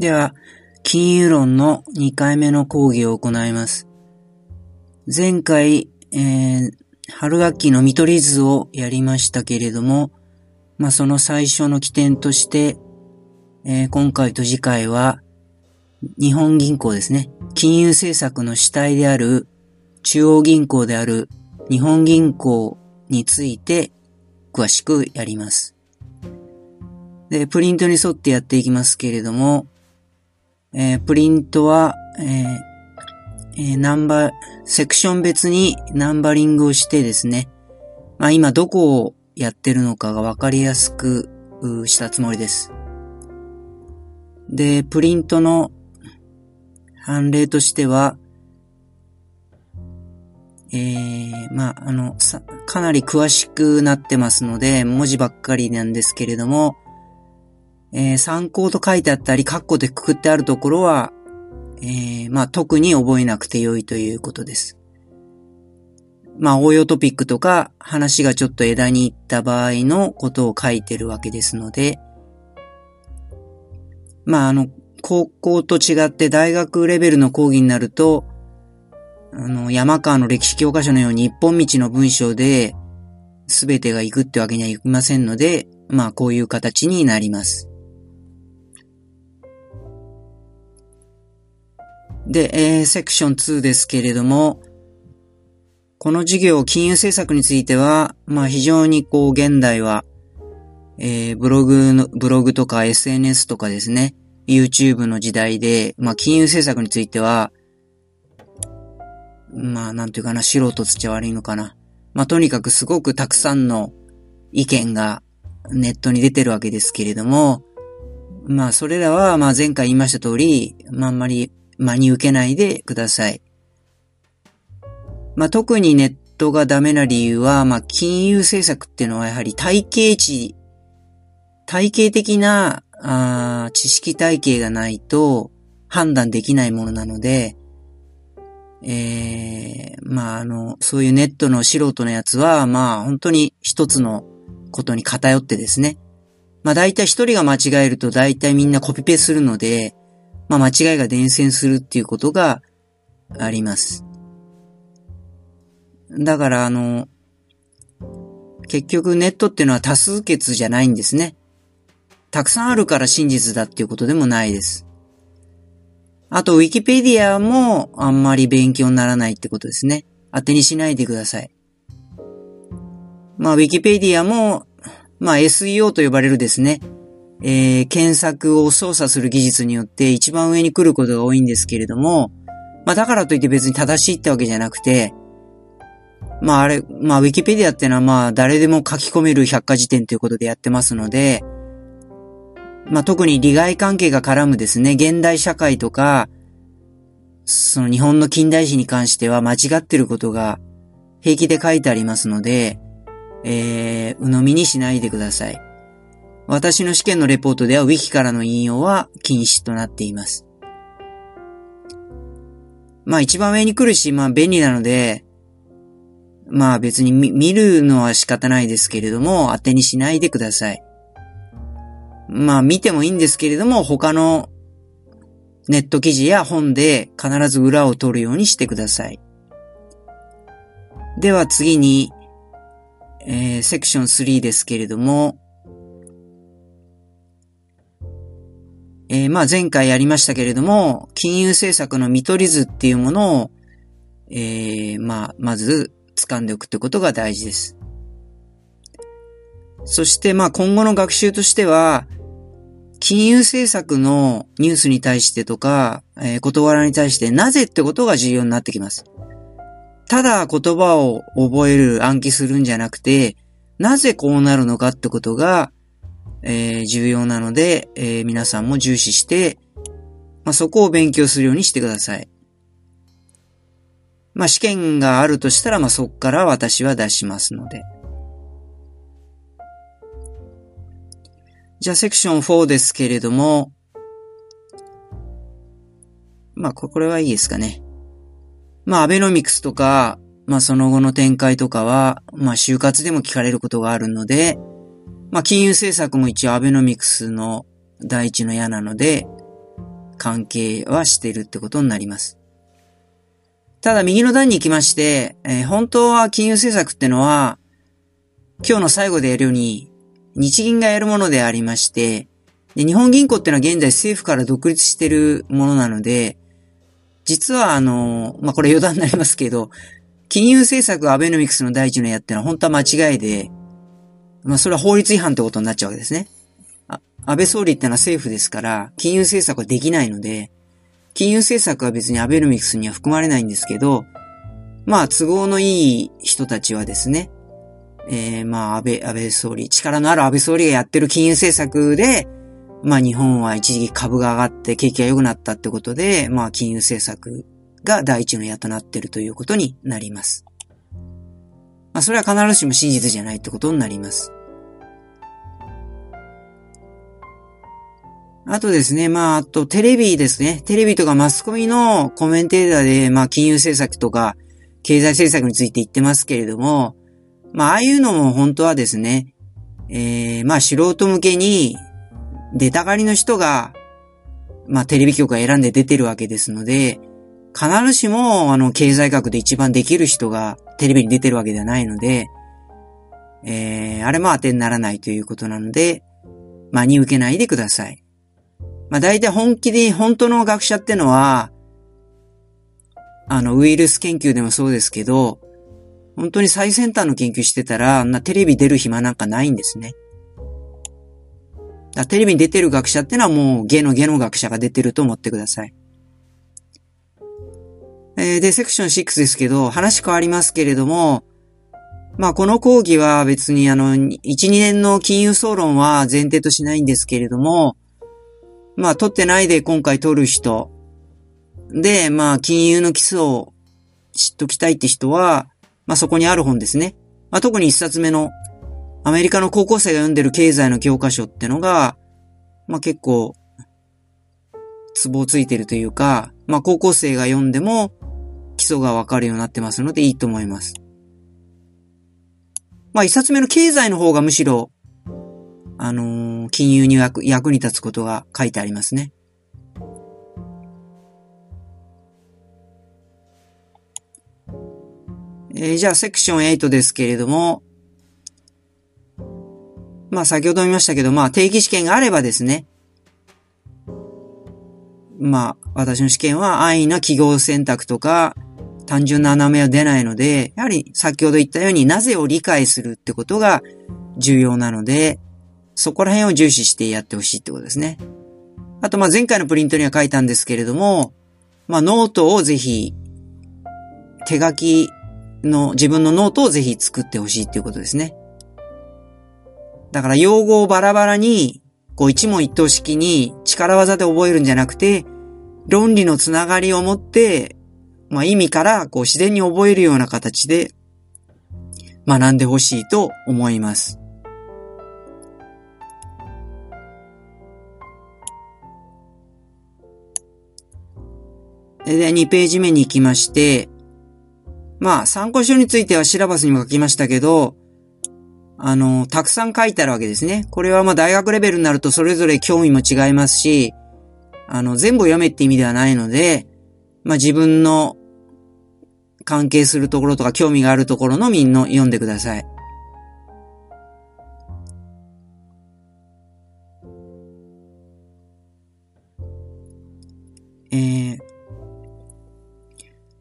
では、金融論の2回目の講義を行います。前回、えー、春学期の見取り図をやりましたけれども、まあ、その最初の起点として、えー、今回と次回は、日本銀行ですね。金融政策の主体である中央銀行である日本銀行について詳しくやります。で、プリントに沿ってやっていきますけれども、えー、プリントは、えーえー、ナンバー、セクション別にナンバリングをしてですね、まあ今どこをやってるのかがわかりやすくしたつもりです。で、プリントの判例としては、えー、まあ、あの、さ、かなり詳しくなってますので、文字ばっかりなんですけれども、えー、参考と書いてあったり、括弧でくくってあるところは、えー、まあ、特に覚えなくてよいということです。まあ、応用トピックとか、話がちょっと枝に行った場合のことを書いてるわけですので、まあ、あの、高校と違って大学レベルの講義になると、あの、山川の歴史教科書のように一本道の文章で全てが行くってわけにはいきませんので、まあこういう形になります。で、えー、セクション2ですけれども、この授業、金融政策については、まあ非常にこう現代は、えー、ブログの、ブログとか SNS とかですね、YouTube の時代で、まあ、金融政策については、まあ、なんていうかな、素人つっちゃ悪いのかな。まあ、とにかくすごくたくさんの意見がネットに出てるわけですけれども、まあ、それらは、まあ、前回言いました通り、まあ、あんまり真に受けないでください。まあ、特にネットがダメな理由は、まあ、金融政策っていうのはやはり体系値、体系的なあ知識体系がないと判断できないものなので、えー、まあ、あの、そういうネットの素人のやつは、まあ、本当に一つのことに偏ってですね。まあ、大体一人が間違えると大体みんなコピペするので、まあ、間違いが伝染するっていうことがあります。だから、あの、結局ネットっていうのは多数決じゃないんですね。たくさんあるから真実だっていうことでもないです。あと、ウィキペディアもあんまり勉強にならないってことですね。当てにしないでください。まあ、ウィキペディアも、まあ、SEO と呼ばれるですね、えー、検索を操作する技術によって一番上に来ることが多いんですけれども、まあ、だからといって別に正しいってわけじゃなくて、まあ、あれ、まあ、ウィキペディアってのはまあ、誰でも書き込める百科事典ということでやってますので、まあ、特に利害関係が絡むですね、現代社会とか、その日本の近代史に関しては間違ってることが平気で書いてありますので、えー、鵜呑みにしないでください。私の試験のレポートでは Wiki からの引用は禁止となっています。まあ一番上に来るし、まあ便利なので、まあ別に見るのは仕方ないですけれども、当てにしないでください。まあ見てもいいんですけれども、他のネット記事や本で必ず裏を取るようにしてください。では次に、えー、セクション3ですけれども、えー、まあ前回やりましたけれども、金融政策の見取り図っていうものを、えー、まあ、まず掴んでおくってことが大事です。そしてまあ今後の学習としては、金融政策のニュースに対してとか、えー、事柄に対してなぜってことが重要になってきます。ただ言葉を覚える、暗記するんじゃなくて、なぜこうなるのかってことが、えー、重要なので、えー、皆さんも重視して、まあ、そこを勉強するようにしてください。まあ、試験があるとしたら、まあ、そこから私は出しますので。じゃあ、セクション4ですけれども、まあ、これはいいですかね。まあ、アベノミクスとか、まあ、その後の展開とかは、まあ、就活でも聞かれることがあるので、まあ、金融政策も一応アベノミクスの第一の矢なので、関係はしているってことになります。ただ右の段に行きまして、えー、本当は金融政策ってのは、今日の最後でやるように、日銀がやるものでありまして、で日本銀行ってのは現在政府から独立しているものなので、実はあの、まあ、これ余談になりますけど、金融政策アベノミクスの第一のやってのは本当は間違いで、まあ、それは法律違反ってことになっちゃうわけですね。安倍総理ってのは政府ですから、金融政策はできないので、金融政策は別にアベノミクスには含まれないんですけど、まあ、都合のいい人たちはですね、えー、まあ、安倍、安倍総理、力のある安倍総理がやってる金融政策で、まあ、日本は一時期株が上がって景気が良くなったってことで、まあ、金融政策が第一の矢となってるということになります。まあ、それは必ずしも真実じゃないってことになります。あとですね、まあ、あとテレビですね。テレビとかマスコミのコメンテーターで、まあ、金融政策とか経済政策について言ってますけれども、まあ、ああいうのも本当はですね、えー、まあ、素人向けに、出たがりの人が、まあ、テレビ局が選んで出てるわけですので、必ずしも、あの、経済学で一番できる人がテレビに出てるわけではないので、えー、あれも当てにならないということなので、真に受けないでください。まあ大体本気で本当の学者ってのは、あの、ウイルス研究でもそうですけど、本当に最先端の研究してたら、あんなテレビ出る暇なんかないんですね。テレビに出てる学者ってのはもうゲのゲの学者が出てると思ってください。えー、で、セクション6ですけど、話変わりますけれども、まあこの講義は別にあの、1、2年の金融総論は前提としないんですけれども、まあ、取ってないで今回取る人。で、まあ、金融の基礎を知っときたいって人は、まあそこにある本ですね。まあ特に一冊目の、アメリカの高校生が読んでる経済の教科書ってのが、まあ結構、ツボをついてるというか、まあ高校生が読んでも、基礎がわかるようになってますのでいいと思います。まあ一冊目の経済の方がむしろあのー、金融に役役に立つことが書いてありますね。えー、じゃあ、セクション8ですけれども、まあ、先ほど見ましたけど、まあ、定期試験があればですね、まあ、私の試験は安易な記号選択とか、単純な名前は出ないので、やはり先ほど言ったようになぜを理解するってことが重要なので、そこら辺を重視してやってほしいってことですね。あと、ま、前回のプリントには書いたんですけれども、まあ、ノートをぜひ、手書きの、自分のノートをぜひ作ってほしいっていうことですね。だから、用語をバラバラに、こう、一問一答式に力技で覚えるんじゃなくて、論理のつながりを持って、まあ、意味から、こう、自然に覚えるような形で、学んでほしいと思います。で、2ページ目に行きまして、まあ、参考書についてはシラバスにも書きましたけど、あの、たくさん書いてあるわけですね。これはまあ大学レベルになるとそれぞれ興味も違いますし、あの、全部読めって意味ではないので、まあ自分の関係するところとか興味があるところのみんな読んでください。え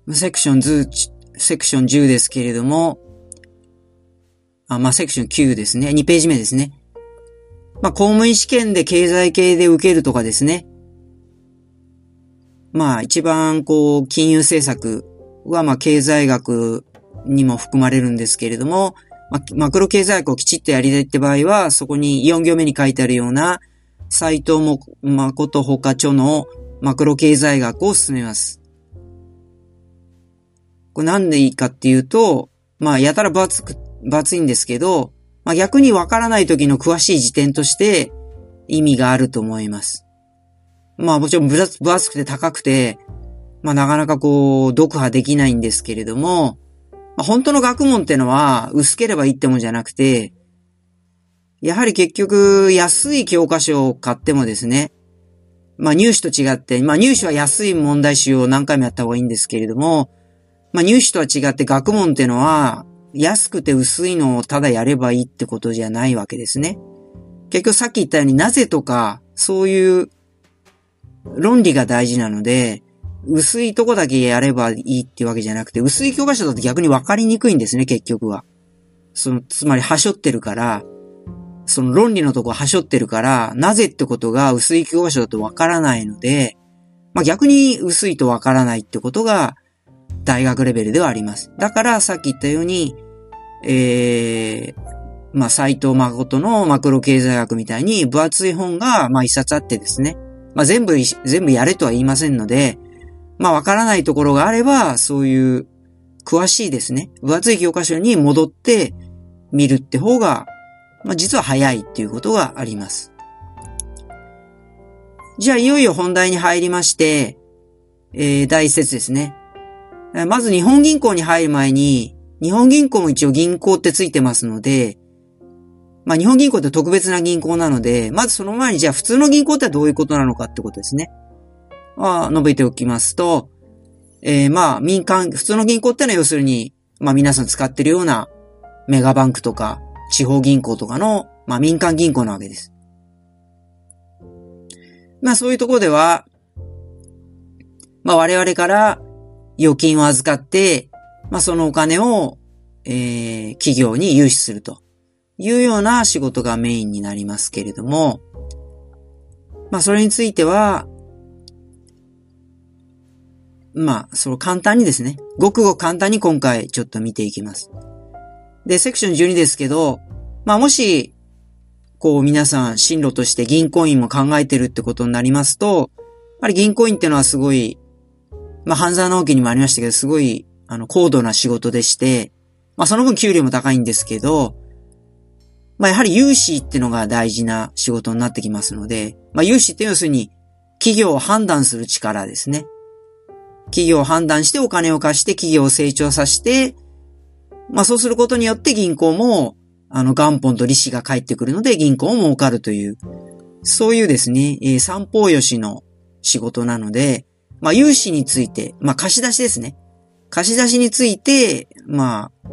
ー、セクション10、セクション10ですけれども、あ、まあ、セクション9ですね。2ページ目ですね。まあ、公務員試験で経済系で受けるとかですね。まあ、一番、こう、金融政策は、まあ、経済学にも含まれるんですけれども、まあ、マクロ経済学をきちっとやりたいって場合は、そこに4行目に書いてあるような、斎藤も誠ほか著のマクロ経済学を進めます。これなんでいいかっていうと、まあ、やたら分厚く、分厚いんですけど、まあ逆にわからない時の詳しい時点として意味があると思います。まあもちろん分厚くて高くて、まあなかなかこう、読破できないんですけれども、まあ、本当の学問ってのは薄ければいいってもんじゃなくて、やはり結局安い教科書を買ってもですね、まあ入試と違って、まあ入試は安い問題集を何回もやった方がいいんですけれども、まあ入試とは違って学問ってのは、安くて薄いのをただやればいいってことじゃないわけですね。結局さっき言ったようになぜとか、そういう論理が大事なので、薄いとこだけやればいいっていうわけじゃなくて、薄い教科書だと逆に分かりにくいんですね、結局は。その、つまり、はしょってるから、その論理のとこはしょってるから、なぜってことが薄い教科書だと分からないので、まあ逆に薄いと分からないってことが、大学レベルではあります。だから、さっき言ったように、えー、まあ、斎藤誠のマクロ経済学みたいに分厚い本が、まあ、一冊あってですね。まあ、全部、全部やれとは言いませんので、まあ、わからないところがあれば、そういう詳しいですね、分厚い教科書に戻って見るって方が、まあ、実は早いっていうことがあります。じゃあ、いよいよ本題に入りまして、えー、第一節ですね。まず日本銀行に入る前に、日本銀行も一応銀行ってついてますので、まあ日本銀行って特別な銀行なので、まずその前にじゃあ普通の銀行ってどういうことなのかってことですね。まあ、述べておきますと、えー、まあ、民間、普通の銀行ってのは要するに、まあ皆さん使ってるようなメガバンクとか地方銀行とかの、まあ民間銀行なわけです。まあそういうところでは、まあ我々から預金を預かって、まあそのお金を、えー、企業に融資するというような仕事がメインになりますけれども、まあそれについては、まあ、その簡単にですね、ごくごく簡単に今回ちょっと見ていきます。で、セクション12ですけど、まあもし、こう皆さん進路として銀行員も考えてるってことになりますと、やっぱり銀行員っていうのはすごい、まあ半沢直樹にもありましたけど、すごい、あの、高度な仕事でして、まあその分給料も高いんですけど、まあやはり融資ってのが大事な仕事になってきますので、まあ融資って要するに企業を判断する力ですね。企業を判断してお金を貸して企業を成長させて、まあそうすることによって銀行も、あの元本と利子が返ってくるので銀行も儲かるという、そういうですね、えー、三方よしの仕事なので、まあ融資について、まあ貸し出しですね。貸し出しについて、まあ、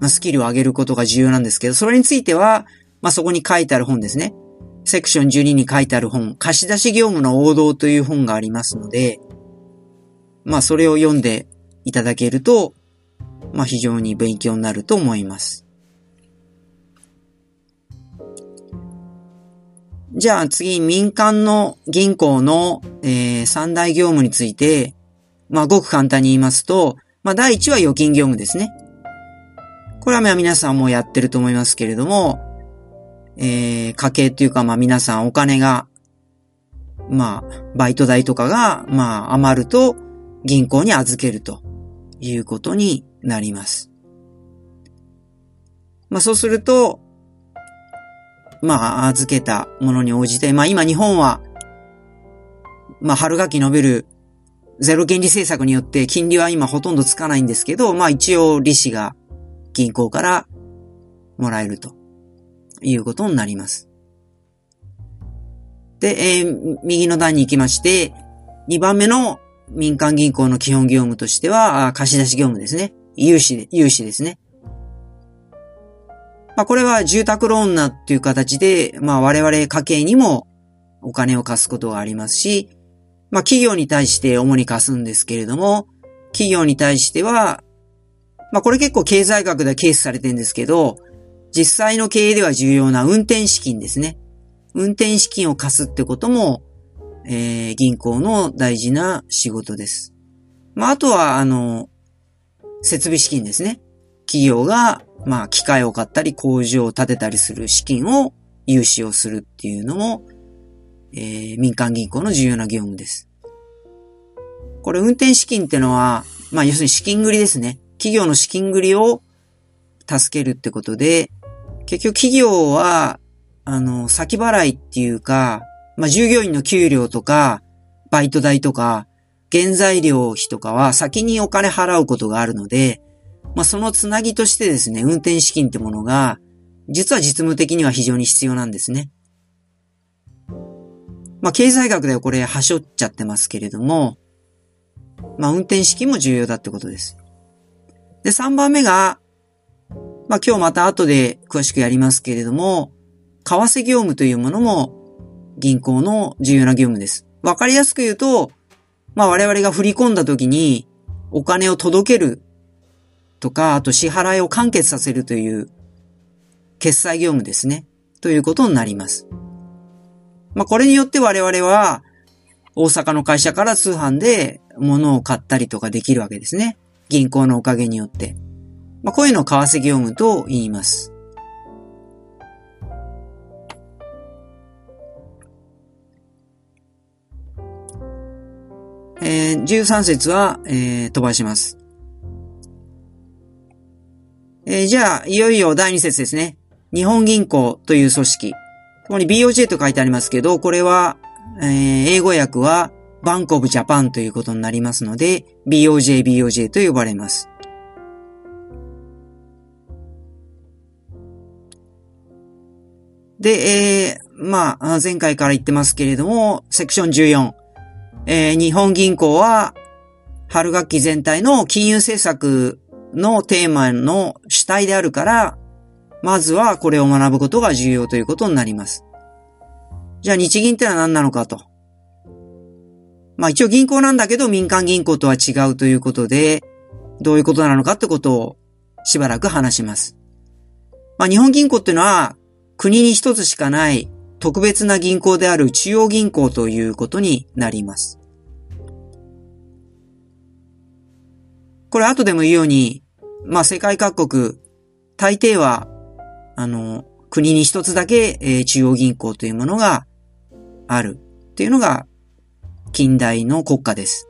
まあ、スキルを上げることが重要なんですけど、それについては、まあそこに書いてある本ですね。セクション12に書いてある本、貸し出し業務の王道という本がありますので、まあそれを読んでいただけると、まあ非常に勉強になると思います。じゃあ次、民間の銀行の、えー、三大業務について、まあごく簡単に言いますと、まあ第一は預金業務ですね。これは皆さんもやってると思いますけれども、えー、家計っていうかまあ皆さんお金が、まあ、バイト代とかが、まあ余ると、銀行に預けるということになります。まあそうすると、まあ預けたものに応じて、まあ今日本は、まあ春学期伸びるゼロ金利政策によって金利は今ほとんどつかないんですけど、まあ一応利子が銀行からもらえるということになります。で、えー、右の段に行きまして、2番目の民間銀行の基本業務としては、貸し出し業務ですね。融資、融資ですね。まあ、これは住宅ローンなっていう形で、まあ、我々家計にもお金を貸すことがありますし、まあ、企業に対して主に貸すんですけれども、企業に対しては、まあ、これ結構経済学ではケースされてるんですけど、実際の経営では重要な運転資金ですね。運転資金を貸すってことも、えー、銀行の大事な仕事です。まあ、あとは、あの、設備資金ですね。企業が、まあ、機械を買ったり、工場を建てたりする資金を融資をするっていうのも、えー、民間銀行の重要な業務です。これ、運転資金ってのは、まあ、要するに資金繰りですね。企業の資金繰りを助けるってことで、結局企業は、あの、先払いっていうか、まあ、従業員の給料とか、バイト代とか、原材料費とかは先にお金払うことがあるので、まあ、そのつなぎとしてですね、運転資金ってものが、実は実務的には非常に必要なんですね。まあ、経済学ではこれ、はしょっちゃってますけれども、まあ、運転資金も重要だってことです。で、3番目が、まあ、今日また後で詳しくやりますけれども、為替業務というものも銀行の重要な業務です。わかりやすく言うと、まあ我々が振り込んだ時にお金を届けるとか、あと支払いを完結させるという決済業務ですね。ということになります。まあこれによって我々は大阪の会社から通販で物を買ったりとかできるわけですね。銀行のおかげによって。まあこういうのを為替業務と言います。えー、13節は、えー、飛ばします。えー、じゃあ、いよいよ第2節ですね。日本銀行という組織。ここに BOJ と書いてありますけど、これは、えー、英語訳はバンコブジャパンということになりますので、BOJ、BOJ と呼ばれます。で、えー、まあ、前回から言ってますけれども、セクション14。えー、日本銀行は春学期全体の金融政策のテーマの主体であるから、まずはこれを学ぶことが重要ということになります。じゃあ日銀ってのは何なのかと。まあ一応銀行なんだけど民間銀行とは違うということで、どういうことなのかってことをしばらく話します。まあ日本銀行っていうのは国に一つしかない特別な銀行である中央銀行ということになります。これ後でも言うように、まあ世界各国、大抵は、あの、国に一つだけ、えー、中央銀行というものがあるっていうのが近代の国家です。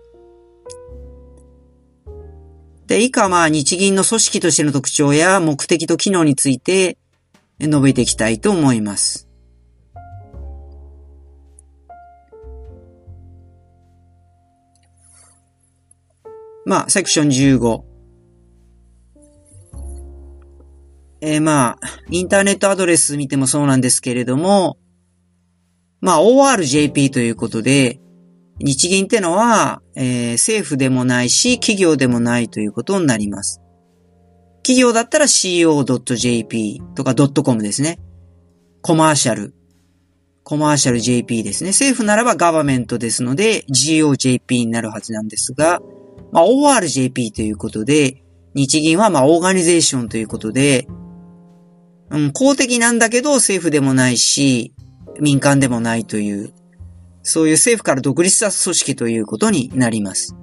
で、以下まあ日銀の組織としての特徴や目的と機能について述べていきたいと思います。まあ、セクション15。えー、まあ、インターネットアドレス見てもそうなんですけれども、まあ、ORJP ということで、日銀ってのは、えー、政府でもないし、企業でもないということになります。企業だったら co.jp とか .com ですね。コマーシャル。コマーシャル JP ですね。政府ならばガバメントですので GOJP になるはずなんですが、まあ、ORJP ということで、日銀はまあ、オーガニゼーションということで、うん、公的なんだけど政府でもないし、民間でもないという、そういう政府から独立した組織ということになります。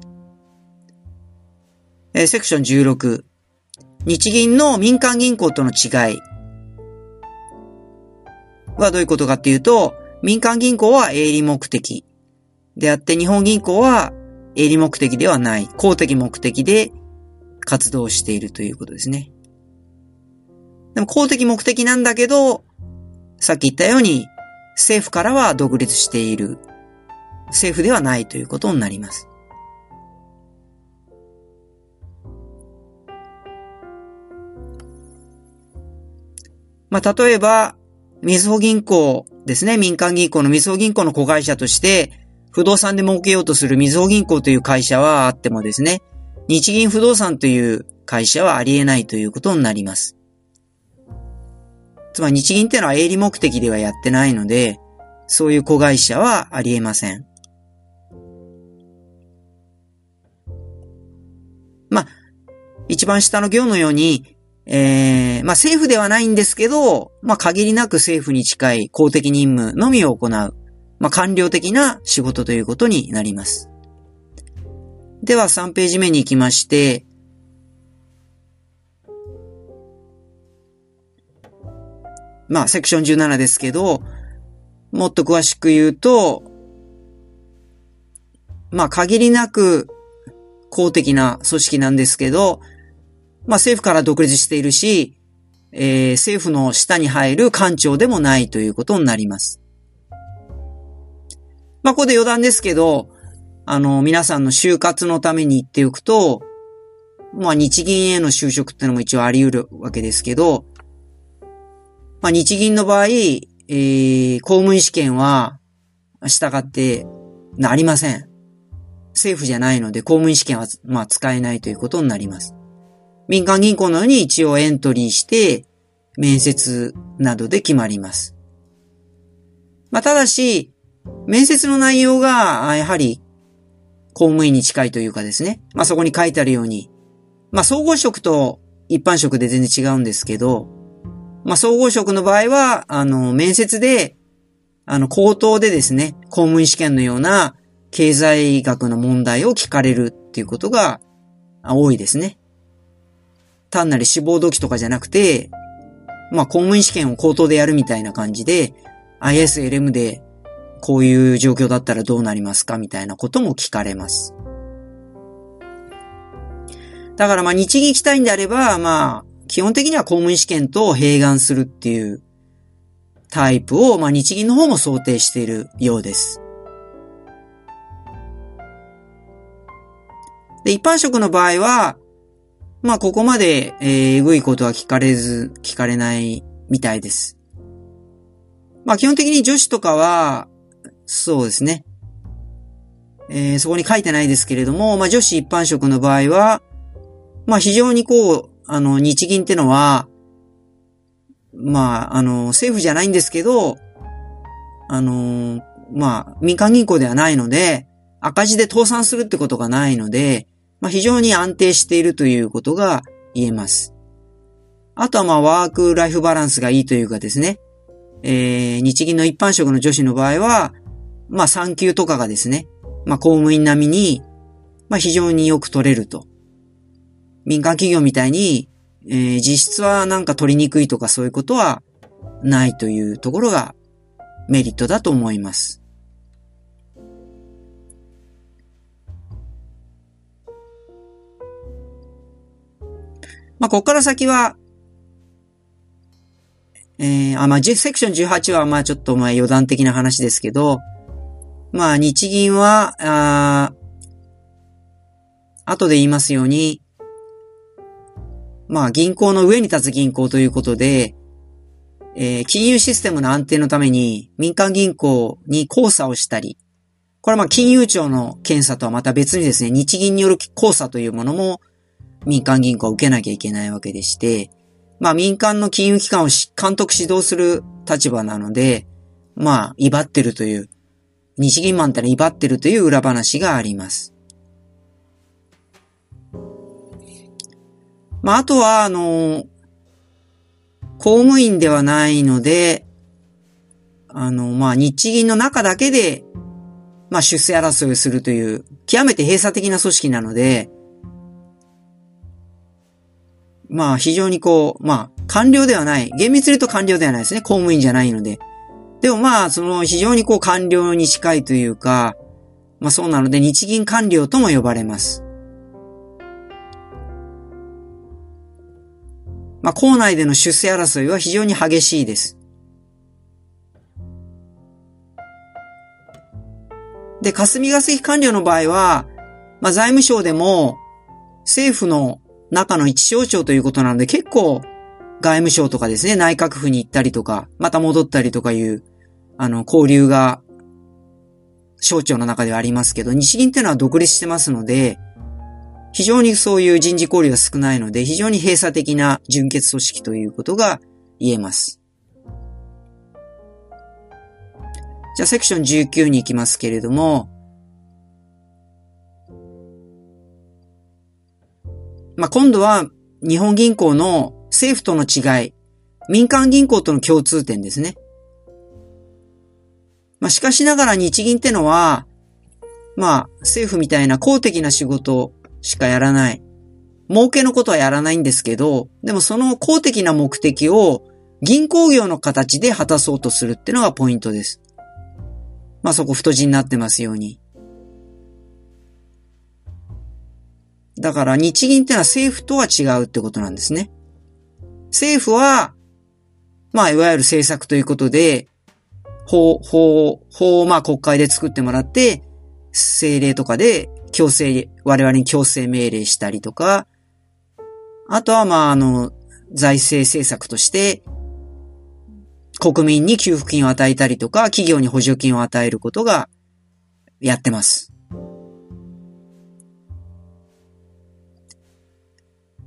えー、セクション16。日銀の民間銀行との違いはどういうことかっていうと、民間銀行は営利目的であって日本銀行は営利目的ではない、公的目的で活動しているということですね。でも公的目的なんだけど、さっき言ったように政府からは独立している。政府ではないということになります。まあ、例えば、みずほ銀行ですね。民間銀行のみずほ銀行の子会社として、不動産で儲けようとするみずほ銀行という会社はあってもですね、日銀不動産という会社はありえないということになります。つまり日銀ってのは営利目的ではやってないので、そういう子会社はありえません。まあ、一番下の行のように、えー、まあ政府ではないんですけど、まあ限りなく政府に近い公的任務のみを行う。まあ、官僚的な仕事ということになります。では3ページ目に行きまして、まあ、セクション17ですけど、もっと詳しく言うと、まあ、限りなく公的な組織なんですけど、まあ、政府から独立しているし、えー、政府の下に入る官庁でもないということになります。まあ、ここで余談ですけど、あの、皆さんの就活のために言っておくと、まあ、日銀への就職ってのも一応あり得るわけですけど、まあ、日銀の場合、えー、公務員試験は、従ってなりません。政府じゃないので公務員試験は、まあ、使えないということになります。民間銀行のように一応エントリーして、面接などで決まります。まあ、ただし、面接の内容が、やはり、公務員に近いというかですね。まあ、そこに書いてあるように、まあ、総合職と一般職で全然違うんですけど、まあ、総合職の場合は、あの、面接で、あの、口頭でですね、公務員試験のような経済学の問題を聞かれるっていうことが多いですね。単なる志望動機とかじゃなくて、まあ、公務員試験を口頭でやるみたいな感じで、ISLM でこういう状況だったらどうなりますかみたいなことも聞かれます。だからまあ日銀行きたいんであれば、まあ基本的には公務員試験と併願するっていうタイプをまあ日銀の方も想定しているようです。で、一般職の場合は、まあここまで、えー、えぐいことは聞かれず、聞かれないみたいです。まあ基本的に女子とかは、そうですね。えー、そこに書いてないですけれども、まあ、女子一般職の場合は、まあ、非常にこう、あの、日銀ってのは、まあ、あの、政府じゃないんですけど、あの、まあ、民間銀行ではないので、赤字で倒産するってことがないので、まあ、非常に安定しているということが言えます。あとはまあ、ワークライフバランスがいいというかですね、えー、日銀の一般職の女子の場合は、まあ産休とかがですね、まあ公務員並みに、まあ非常によく取れると。民間企業みたいに、えー、実質はなんか取りにくいとかそういうことはないというところがメリットだと思います。まあ、ここから先は、えー、あ、まあ、セクション18は、まあ、ちょっと、まあ、余談的な話ですけど、まあ、日銀は、あ後で言いますように、まあ、銀行の上に立つ銀行ということで、えー、金融システムの安定のために民間銀行に交差をしたり、これはまあ金融庁の検査とはまた別にですね、日銀による交差というものも民間銀行は受けなきゃいけないわけでして、まあ民間の金融機関を監督指導する立場なので、まあ、威張ってるという日銀マンっての威張ってるという裏話があります。まあ、あとは、あの、公務員ではないので、あの、まあ、日銀の中だけで、まあ、出世争いをするという、極めて閉鎖的な組織なので、まあ、非常にこう、まあ、官僚ではない。厳密に言うと官僚ではないですね。公務員じゃないので。でもまあ、その非常にこう官僚に近いというか、まあそうなので日銀官僚とも呼ばれます。まあ校内での出世争いは非常に激しいです。で、霞が関官僚の場合は、まあ財務省でも政府の中の一省庁ということなので結構外務省とかですね、内閣府に行ったりとか、また戻ったりとかいうあの、交流が、省庁の中ではありますけど、日銀っていうのは独立してますので、非常にそういう人事交流が少ないので、非常に閉鎖的な純血組織ということが言えます。じゃあ、セクション19に行きますけれども、まあ、今度は日本銀行の政府との違い、民間銀行との共通点ですね。まあ、しかしながら日銀ってのは、まあ、政府みたいな公的な仕事しかやらない。儲けのことはやらないんですけど、でもその公的な目的を銀行業の形で果たそうとするってのがポイントです。まあそこ太字になってますように。だから日銀ってのは政府とは違うってことなんですね。政府は、まあいわゆる政策ということで、法、法、法をまあ国会で作ってもらって、政令とかで強制、我々に強制命令したりとか、あとはまああの、財政政策として、国民に給付金を与えたりとか、企業に補助金を与えることがやってます。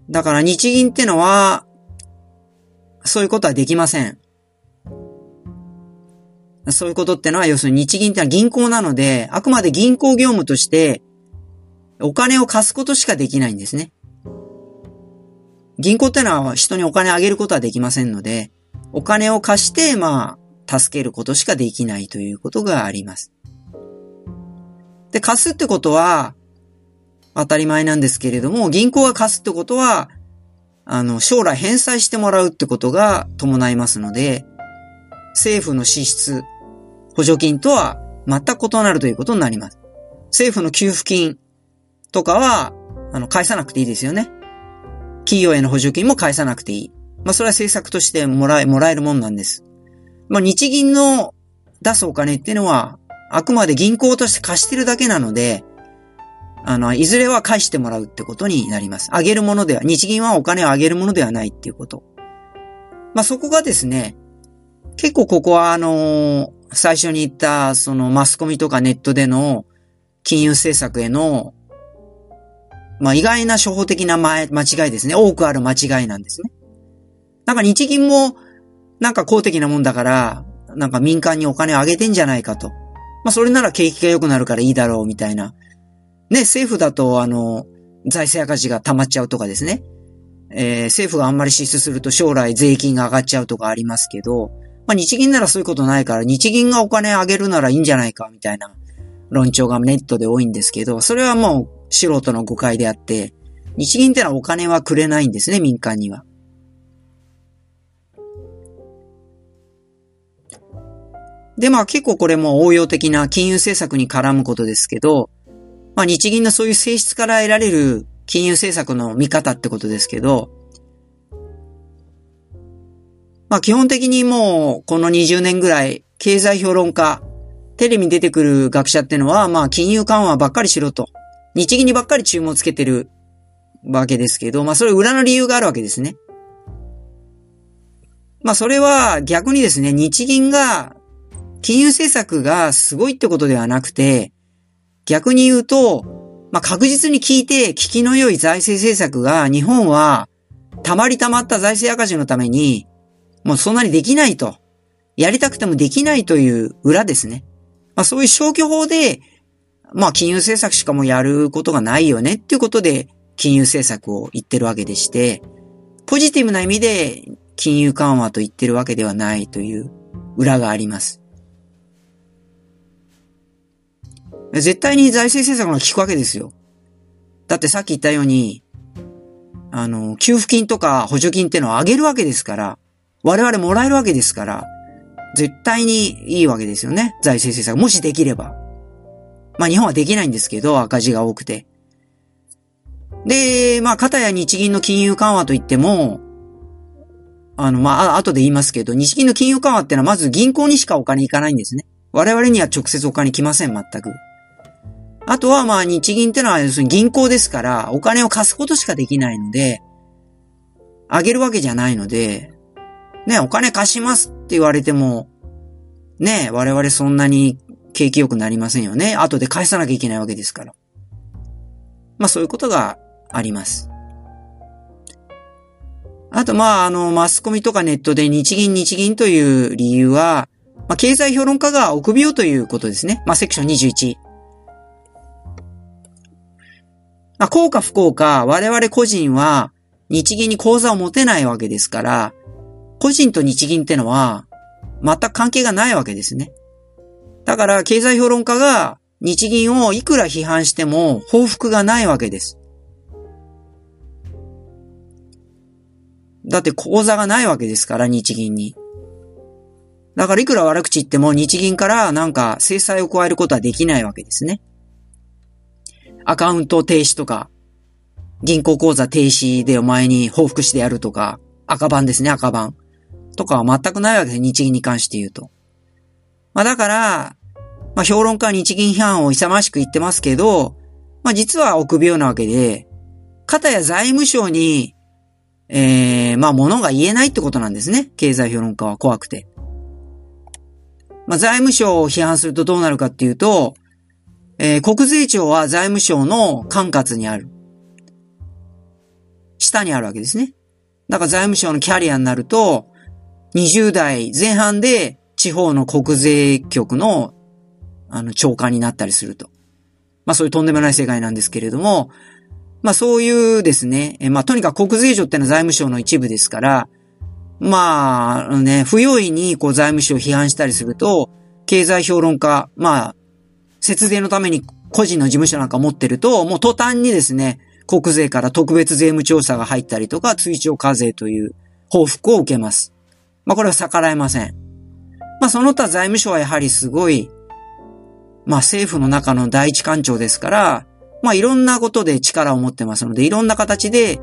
だから日銀ってのは、そういうことはできません。そういうことってのは、要するに日銀ってのは銀行なので、あくまで銀行業務として、お金を貸すことしかできないんですね。銀行ってのは人にお金あげることはできませんので、お金を貸して、まあ、助けることしかできないということがあります。で、貸すってことは、当たり前なんですけれども、銀行が貸すってことは、あの、将来返済してもらうってことが伴いますので、政府の支出、補助金とは全く異なるということになります。政府の給付金とかは、あの、返さなくていいですよね。企業への補助金も返さなくていい。まあ、それは政策としてもらえ、もらえるもんなんです。まあ、日銀の出すお金っていうのは、あくまで銀行として貸してるだけなので、あの、いずれは返してもらうってことになります。あげるものでは、日銀はお金をあげるものではないっていうこと。まあ、そこがですね、結構ここはあの最初に言った、そのマスコミとかネットでの金融政策への、まあ、意外な処方的な間違いですね。多くある間違いなんですね。なんか日銀も、なんか公的なもんだから、なんか民間にお金をあげてんじゃないかと。まあ、それなら景気が良くなるからいいだろうみたいなね、政府だと、あの、財政赤字が溜まっちゃうとかですね。えー、政府があんまり支出すると将来税金が上がっちゃうとかありますけど、まあ日銀ならそういうことないから、日銀がお金あげるならいいんじゃないか、みたいな論調がネットで多いんですけど、それはもう素人の誤解であって、日銀ってのはお金はくれないんですね、民間には。で、まあ結構これも応用的な金融政策に絡むことですけど、まあ日銀のそういう性質から得られる金融政策の見方ってことですけど、まあ基本的にもうこの20年ぐらい経済評論家、テレビに出てくる学者ってのはまあ金融緩和ばっかりしろと。日銀にばっかり注文つけてるわけですけど、まあそれ裏の理由があるわけですね。まあそれは逆にですね、日銀が金融政策がすごいってことではなくて、逆に言うと、まあ、確実に聞いて、効きの良い財政政策が日本は、たまりたまった財政赤字のために、もうそんなにできないと。やりたくてもできないという裏ですね。まあ、そういう消去法で、まあ、金融政策しかもやることがないよねっていうことで、金融政策を言ってるわけでして、ポジティブな意味で金融緩和と言ってるわけではないという裏があります。絶対に財政政策が効くわけですよ。だってさっき言ったように、あの、給付金とか補助金ってのを上げるわけですから、我々もらえるわけですから、絶対にいいわけですよね。財政政策。もしできれば。まあ日本はできないんですけど、赤字が多くて。で、まあ、片や日銀の金融緩和といっても、あの、まあ、後で言いますけど、日銀の金融緩和ってのはまず銀行にしかお金いかないんですね。我々には直接お金来ません、全く。あとはまあ日銀ってのは要するに銀行ですからお金を貸すことしかできないので、あげるわけじゃないので、ね、お金貸しますって言われても、ね、我々そんなに景気良くなりませんよね。後で返さなきゃいけないわけですから。まあそういうことがあります。あとまああのマスコミとかネットで日銀日銀という理由は、まあ経済評論家が臆病ということですね。まあセクション21。まあ、効か不幸か、我々個人は日銀に口座を持てないわけですから、個人と日銀ってのは全く関係がないわけですね。だから経済評論家が日銀をいくら批判しても報復がないわけです。だって口座がないわけですから、日銀に。だからいくら悪口言っても日銀からなんか制裁を加えることはできないわけですね。アカウント停止とか、銀行口座停止でお前に報復してやるとか、赤番ですね、赤番。とかは全くないわけです、日銀に関して言うと。まあだから、まあ評論家は日銀批判を勇ましく言ってますけど、まあ実は臆病なわけで、方や財務省に、ええー、まあ物が言えないってことなんですね。経済評論家は怖くて。まあ、財務省を批判するとどうなるかっていうと、えー、国税庁は財務省の管轄にある。下にあるわけですね。だから財務省のキャリアになると、20代前半で地方の国税局の、あの、長官になったりすると。まあそういうとんでもない世界なんですけれども、まあそういうですね、まあとにかく国税庁ってのは財務省の一部ですから、まあね、不用意にこう財務省を批判したりすると、経済評論家、まあ、節税のために個人の事務所なんか持ってると、もう途端にですね、国税から特別税務調査が入ったりとか、追徴課税という報復を受けます。まあこれは逆らえません。まあその他財務省はやはりすごい、まあ政府の中の第一官庁ですから、まあいろんなことで力を持ってますので、いろんな形で、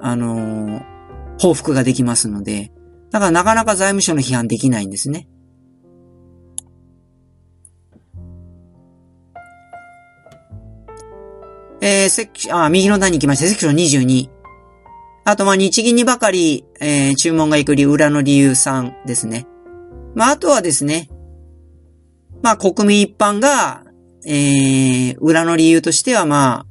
あのー、報復ができますので、だからなかなか財務省の批判できないんですね。えー、セクション、あ、右の段に行きました。セクション22。あと、ま、日銀にばかり、えー、注文が行く理由、裏の理由3ですね。まあ、あとはですね、まあ、国民一般が、えー、裏の理由としては、まあ、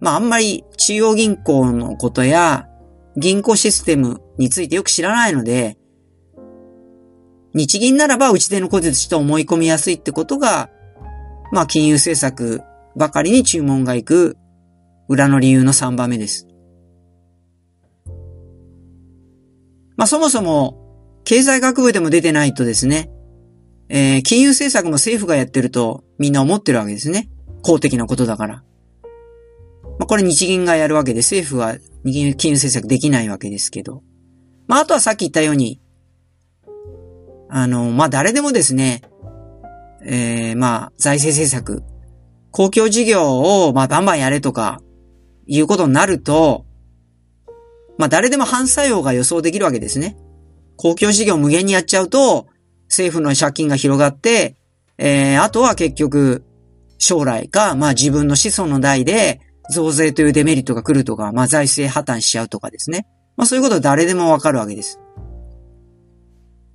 まあ、あんまり中央銀行のことや、銀行システムについてよく知らないので、日銀ならば打ち出の小説と思い込みやすいってことが、まあ、金融政策ばかりに注文が行く裏の理由の3番目です。まあそもそも経済学部でも出てないとですね、えー、金融政策も政府がやってるとみんな思ってるわけですね。公的なことだから。まあこれ日銀がやるわけで政府は金融政策できないわけですけど。まああとはさっき言ったように、あの、まあ誰でもですね、えー、まあ財政政策、公共事業を、まあ、バンバンやれとか、いうことになると、まあ、誰でも反作用が予想できるわけですね。公共事業無限にやっちゃうと、政府の借金が広がって、えー、あとは結局、将来か、まあ自分の子孫の代で、増税というデメリットが来るとか、まあ財政破綻しちゃうとかですね。まあそういうことは誰でもわかるわけです。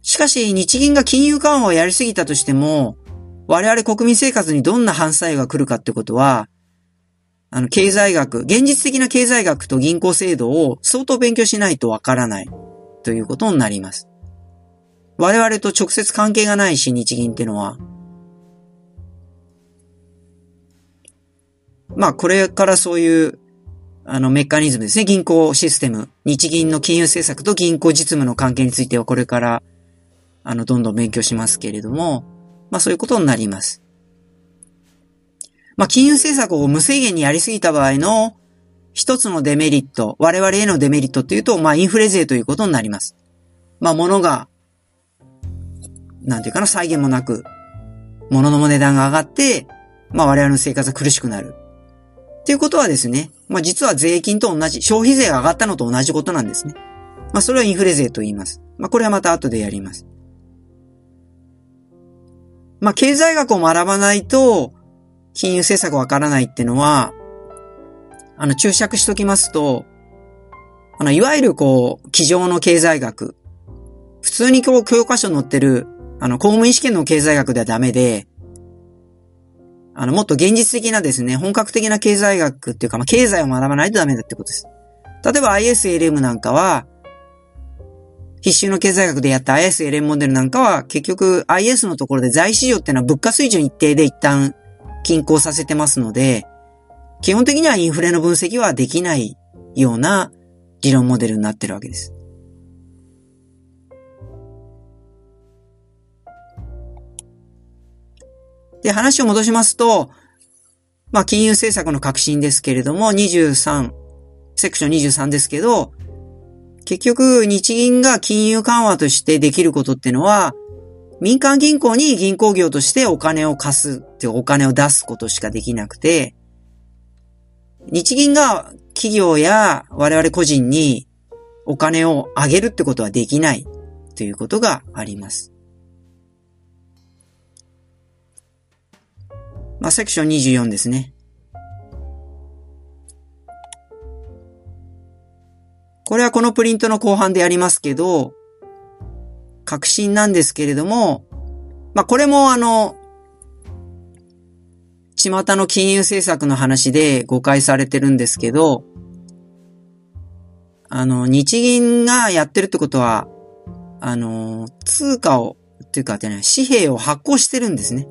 しかし、日銀が金融緩和をやりすぎたとしても、我々国民生活にどんな反作用が来るかってことは、あの、経済学、現実的な経済学と銀行制度を相当勉強しないとわからないということになります。我々と直接関係がないし、日銀ってのは。まあ、これからそういう、あの、メカニズムですね。銀行システム。日銀の金融政策と銀行実務の関係についてはこれから、あの、どんどん勉強しますけれども、まあそういうことになります。まあ金融政策を無制限にやりすぎた場合の一つのデメリット、我々へのデメリットっていうと、まあインフレ税ということになります。まあ物が、なんていうかな、再現もなく、物の値段が上がって、まあ我々の生活が苦しくなる。っていうことはですね、まあ実は税金と同じ、消費税が上がったのと同じことなんですね。まあそれはインフレ税と言います。まあこれはまた後でやります。まあ、経済学を学ばないと、金融政策わからないってのは、あの、注釈しときますと、あの、いわゆるこう、机上の経済学。普通にこう、教科書に載ってる、あの、公務員試験の経済学ではダメで、あの、もっと現実的なですね、本格的な経済学っていうか、まあ、経済を学ばないとダメだってことです。例えば ISLM なんかは、必修の経済学でやった ISLM モデルなんかは、結局 IS のところで財市場っていうのは物価水準一定で一旦均衡させてますので、基本的にはインフレの分析はできないような理論モデルになってるわけです。で、話を戻しますと、まあ、金融政策の革新ですけれども、23、セクション23ですけど、結局、日銀が金融緩和としてできることってのは、民間銀行に銀行業としてお金を貸すってお金を出すことしかできなくて、日銀が企業や我々個人にお金をあげるってことはできないということがあります。まあ、セクション24ですね。これはこのプリントの後半でやりますけど、確信なんですけれども、まあ、これもあの、巷の金融政策の話で誤解されてるんですけど、あの、日銀がやってるってことは、あの、通貨を、っていうか、ね紙幣を発行してるんですね。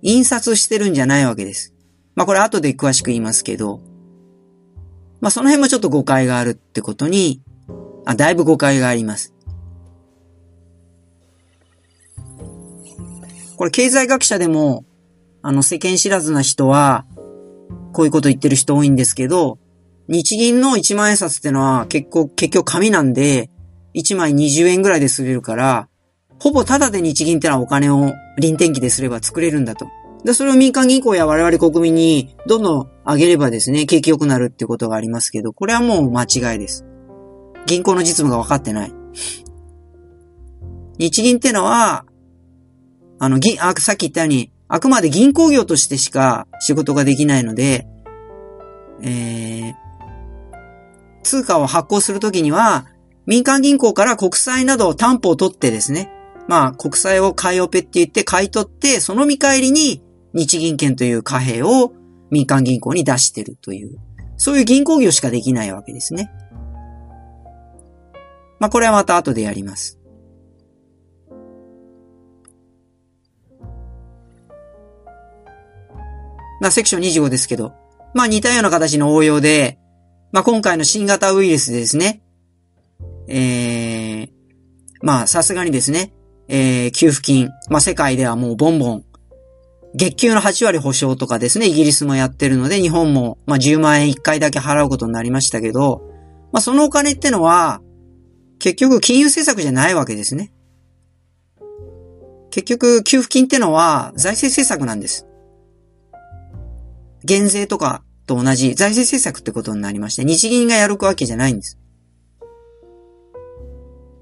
印刷してるんじゃないわけです。まあ、これ後で詳しく言いますけど、まあ、その辺もちょっと誤解があるってことに、あ、だいぶ誤解があります。これ経済学者でも、あの世間知らずな人は、こういうこと言ってる人多いんですけど、日銀の1万円札ってのは結構、結局紙なんで、1枚20円ぐらいで刷れるから、ほぼタダで日銀ってのはお金を臨転機ですれば作れるんだと。で、それを民間銀行や我々国民にどんどん上げればですね、景気良くなるってことがありますけど、これはもう間違いです。銀行の実務が分かってない。日銀ってのは、あの、銀、あ、さっき言ったように、あくまで銀行業としてしか仕事ができないので、えー、通貨を発行するときには、民間銀行から国債などを担保を取ってですね、まあ、国債を買いオペって言って買い取って、その見返りに日銀券という貨幣を民間銀行に出してるという、そういう銀行業しかできないわけですね。まあ、これはまた後でやります。まあ、セクション25ですけど、まあ似たような形の応用で、まあ今回の新型ウイルスでですね、えー、まあさすがにですね、えー、給付金、まあ世界ではもうボンボン、月給の8割保証とかですね、イギリスもやってるので、日本も、まあ10万円1回だけ払うことになりましたけど、まあそのお金ってのは、結局金融政策じゃないわけですね。結局、給付金ってのは財政政策なんです。減税とかと同じ財政政策ってことになりまして、日銀がやるわけじゃないんです。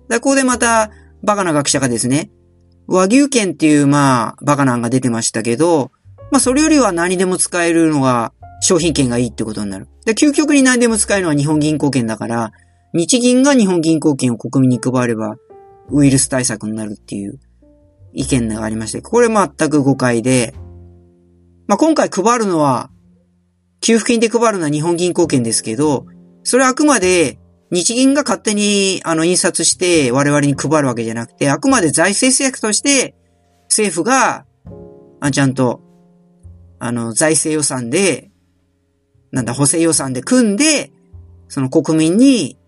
だここでまた、バカな学者がですね、和牛券っていう、まあ、バカな案が出てましたけど、まあ、それよりは何でも使えるのが商品券がいいってことになる。で、究極に何でも使えるのは日本銀行券だから、日銀が日本銀行券を国民に配れば、ウイルス対策になるっていう意見がありまして、これ全く誤解で、まあ、今回配るのは給付金で配るのは日本銀行券ですけど、それはあくまで日銀が勝手にあの印刷して我々に配るわけじゃなくて、あくまで財政政策として政府が、あちゃんと、あの、財政予算で、なんだ、補正予算で組んで、その国民に、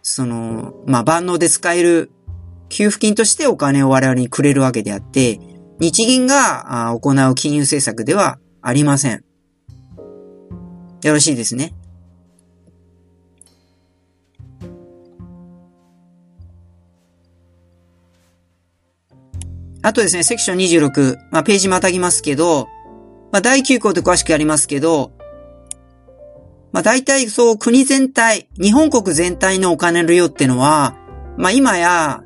その、まあ、万能で使える給付金としてお金を我々にくれるわけであって、日銀が行う金融政策ではありません。よろしいですね。あとですね、セクション26、まあ、ページまたぎますけど、まあ、第9項で詳しくやりますけど、まあ、大体そう国全体、日本国全体のお金の量ってのは、まあ、今や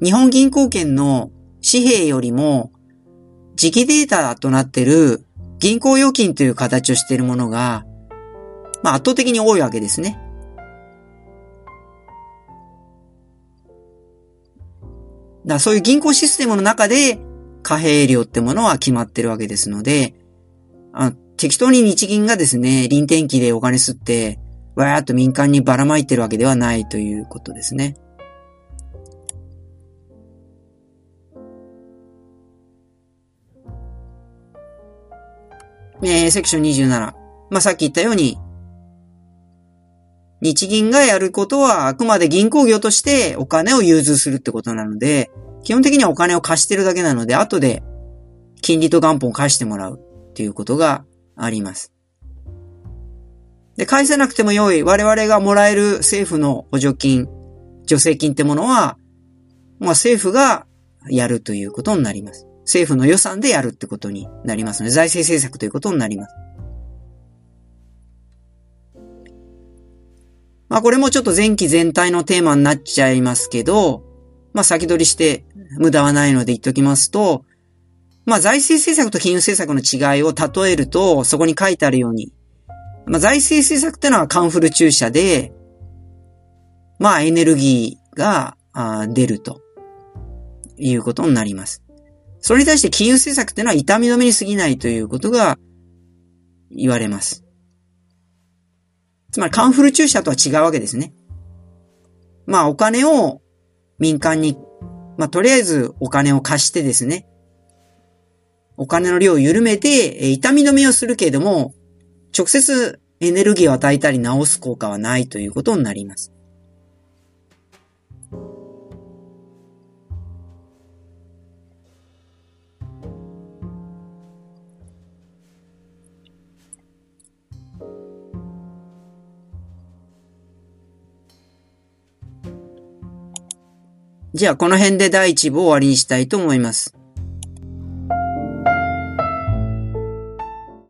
日本銀行券の紙幣よりも、磁気データとなってる銀行預金という形をしているものが、まあ圧倒的に多いわけですね。だそういう銀行システムの中で貨幣量ってものは決まってるわけですので、あ適当に日銀がですね、臨転機でお金吸って、わーっと民間にばらまいてるわけではないということですね。えー、セクション27。まあ、さっき言ったように、日銀がやることはあくまで銀行業としてお金を融通するってことなので、基本的にはお金を貸してるだけなので、後で金利と元本を返してもらうっていうことがあります。で、返せなくても良い我々がもらえる政府の補助金、助成金ってものは、まあ政府がやるということになります。政府の予算でやるってことになりますので、財政政策ということになります。まあこれもちょっと前期全体のテーマになっちゃいますけど、まあ先取りして無駄はないので言っときますと、まあ財政政策と金融政策の違いを例えると、そこに書いてあるように、まあ財政政策ってのはカンフル注射で、まあエネルギーが出るということになります。それに対して金融政策ってのは痛み止めに過ぎないということが言われます。つまりカンフル注射とは違うわけですね。まあお金を民間に、まあとりあえずお金を貸してですね、お金の量を緩めて、痛み止めをするけれども、直接エネルギーを与えたり治す効果はないということになります。じゃあこの辺で第1部を終わりにしたいと思います。